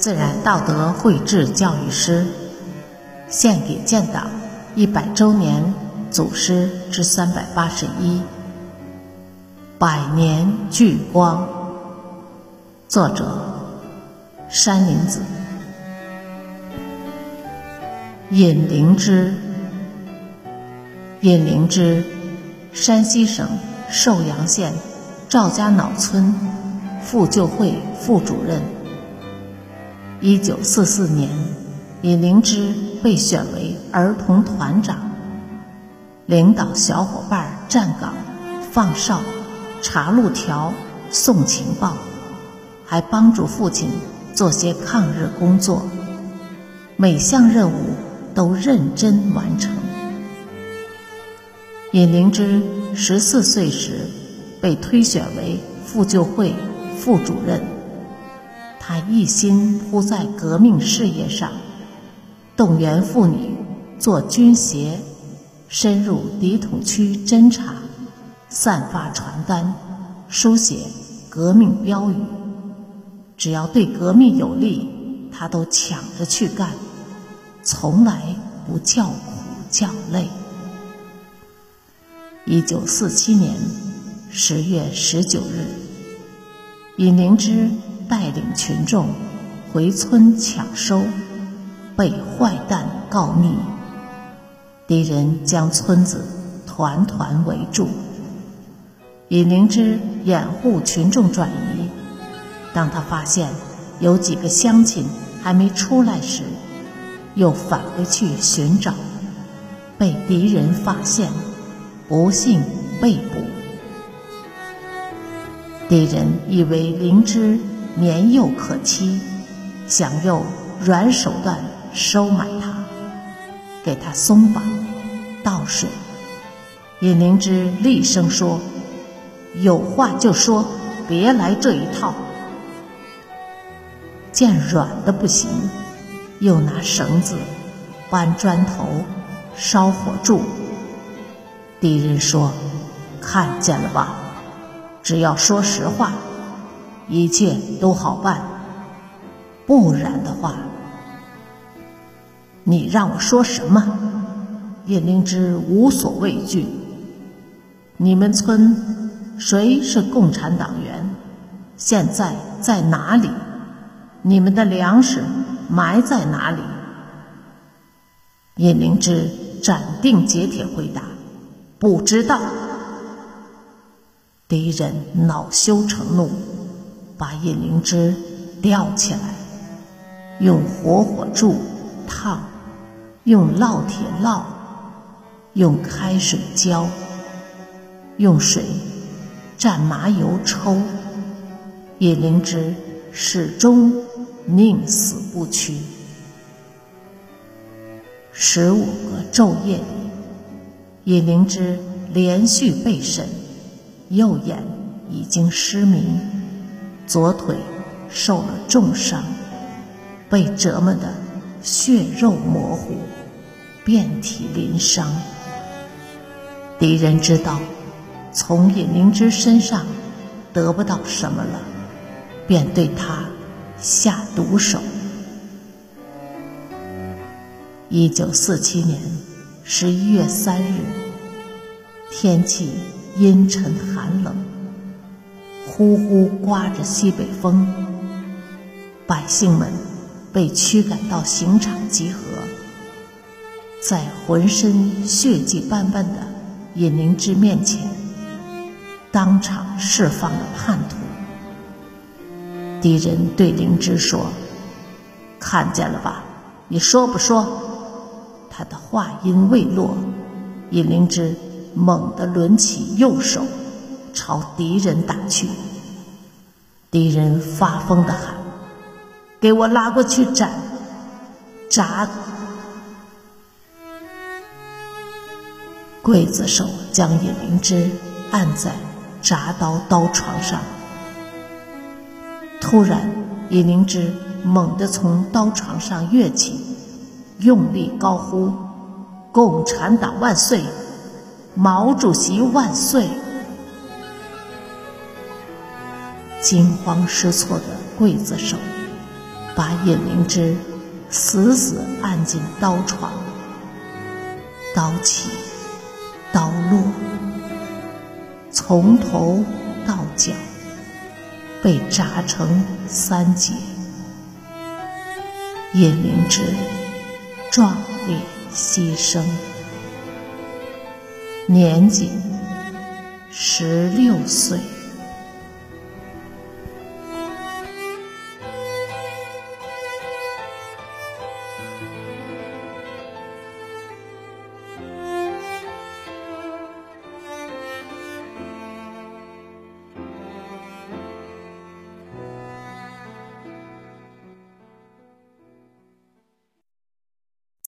自然道德绘制教育师，献给建党一百周年祖师之三百八十一。百年聚光。作者：山林子。尹灵芝。尹灵芝，山西省寿阳县赵家脑村妇救会副主任。一九四四年，尹灵芝被选为儿童团长，领导小伙伴站岗、放哨。查路条、送情报，还帮助父亲做些抗日工作，每项任务都认真完成。尹灵芝十四岁时被推选为妇救会副主任，他一心扑在革命事业上，动员妇女做军鞋，深入敌统区侦察。散发传单，书写革命标语，只要对革命有利，他都抢着去干，从来不叫苦叫累。一九四七年十月十九日，尹灵芝带领群众回村抢收，被坏蛋告密，敌人将村子团团围住。尹灵芝掩护群众转移，当他发现有几个乡亲还没出来时，又返回去寻找，被敌人发现，不幸被捕。敌人以为灵芝年幼可欺，想用软手段收买他，给他松绑、倒水。尹灵芝厉声说。有话就说，别来这一套。见软的不行，又拿绳子搬砖头烧火柱。敌人说：“看见了吧？只要说实话，一切都好办。不然的话，你让我说什么？”叶灵芝无所畏惧。你们村。谁是共产党员？现在在哪里？你们的粮食埋在哪里？叶灵芝斩钉截铁回答：“不知道。”敌人恼羞成怒，把叶灵芝吊起来，用火火柱烫，用烙铁烙，用开水浇，用水。蘸麻油抽，叶灵芝始终宁死不屈。十五个昼夜里，叶灵芝连续被审，右眼已经失明，左腿受了重伤，被折磨得血肉模糊，遍体鳞伤。敌人知道。从尹灵芝身上得不到什么了，便对他下毒手。一九四七年十一月三日，天气阴沉寒，呼呼刮着西北风，百姓们被驱赶到刑场集合，在浑身血迹斑斑的尹灵芝面前。当场释放了叛徒。敌人对灵芝说：“看见了吧？你说不说？”他的话音未落，尹灵芝猛地抡起右手，朝敌人打去。敌人发疯地喊：“给我拉过去斩！”铡刽子手将尹灵芝按在。铡刀刀床上，突然，尹灵芝猛地从刀床上跃起，用力高呼：“共产党万岁！毛主席万岁！”惊慌失措的刽子手把尹灵芝死死按进刀床，刀起刀落，从头到脚被扎成三截。尹灵芝壮烈牺牲，年仅十六岁。